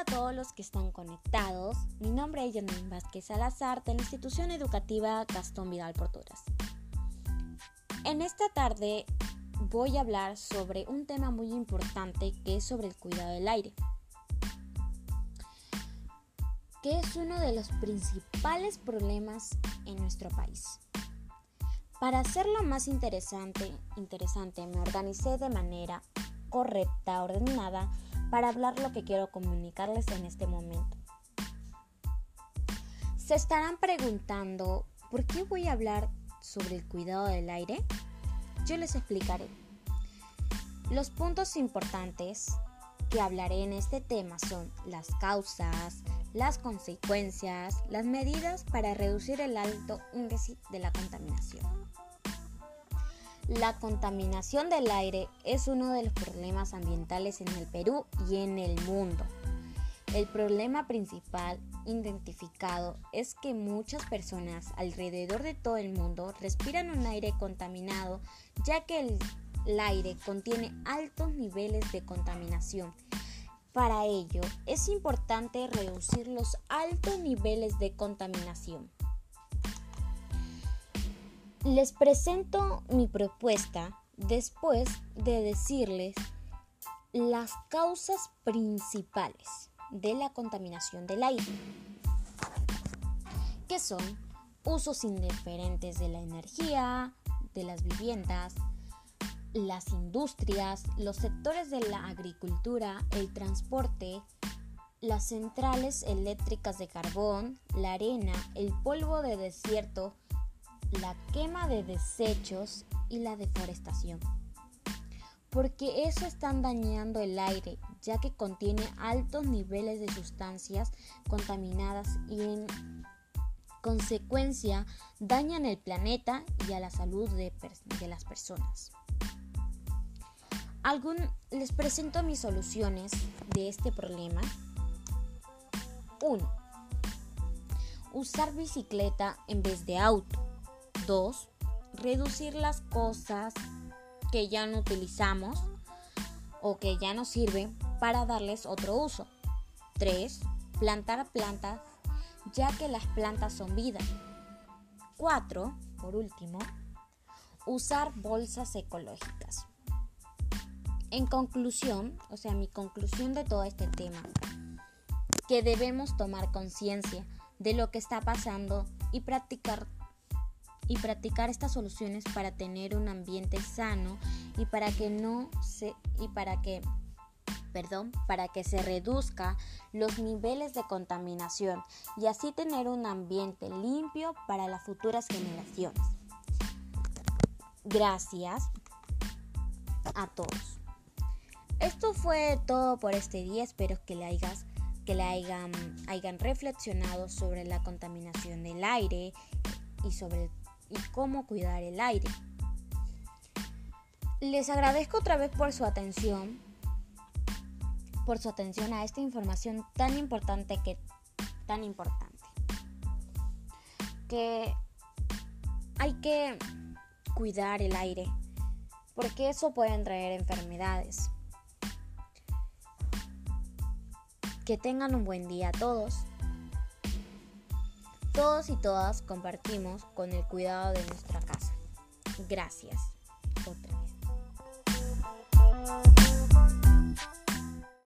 A todos los que están conectados. Mi nombre es Janine Vázquez Salazar de la institución educativa Gastón Vidal Porturas. En esta tarde voy a hablar sobre un tema muy importante que es sobre el cuidado del aire, que es uno de los principales problemas en nuestro país. Para hacerlo más interesante, interesante me organicé de manera correcta, ordenada, para hablar lo que quiero comunicarles en este momento. Se estarán preguntando, ¿por qué voy a hablar sobre el cuidado del aire? Yo les explicaré. Los puntos importantes que hablaré en este tema son las causas, las consecuencias, las medidas para reducir el alto índice de la contaminación. La contaminación del aire es uno de los problemas ambientales en el Perú y en el mundo. El problema principal identificado es que muchas personas alrededor de todo el mundo respiran un aire contaminado ya que el, aire contiene altos niveles de contaminación. Para ello es importante reducir los altos niveles de contaminación. Les presento mi propuesta después de decirles las causas principales de la contaminación del aire, que son usos indiferentes de la energía, de las viviendas, las industrias, los sectores de la agricultura, el transporte, las centrales eléctricas de carbón, la arena, el polvo de desierto, la quema de desechos y la deforestación. Porque eso están dañando el aire, ya que contiene altos niveles de sustancias contaminadas y en consecuencia dañan el planeta y a la salud de, las personas. les presento mis soluciones de este problema. 1. Usar bicicleta en vez de auto. 2. Reducir las cosas que ya no utilizamos o que ya no sirven para darles otro uso. 3. Plantar plantas ya que las plantas son vida. 4. Por último, usar bolsas ecológicas. En conclusión, o sea, mi conclusión de todo este tema, que debemos tomar conciencia de lo que está pasando y practicar y practicar estas soluciones para tener un ambiente sano y para que no se y para que perdón, para que se reduzca los niveles de contaminación y así tener un ambiente limpio para las futuras generaciones. Gracias a todos. Esto fue todo por este día. Espero que le hayas que le hayan, hayan reflexionado sobre la contaminación del aire y sobre el y cómo cuidar el aire. Les agradezco otra vez por su atención, por su atención a esta información tan importante que tan importante. Que hay que cuidar el aire, porque eso puede traer enfermedades. Que tengan un buen día a todos todos y todas compartimos con el cuidado de nuestra casa. Gracias.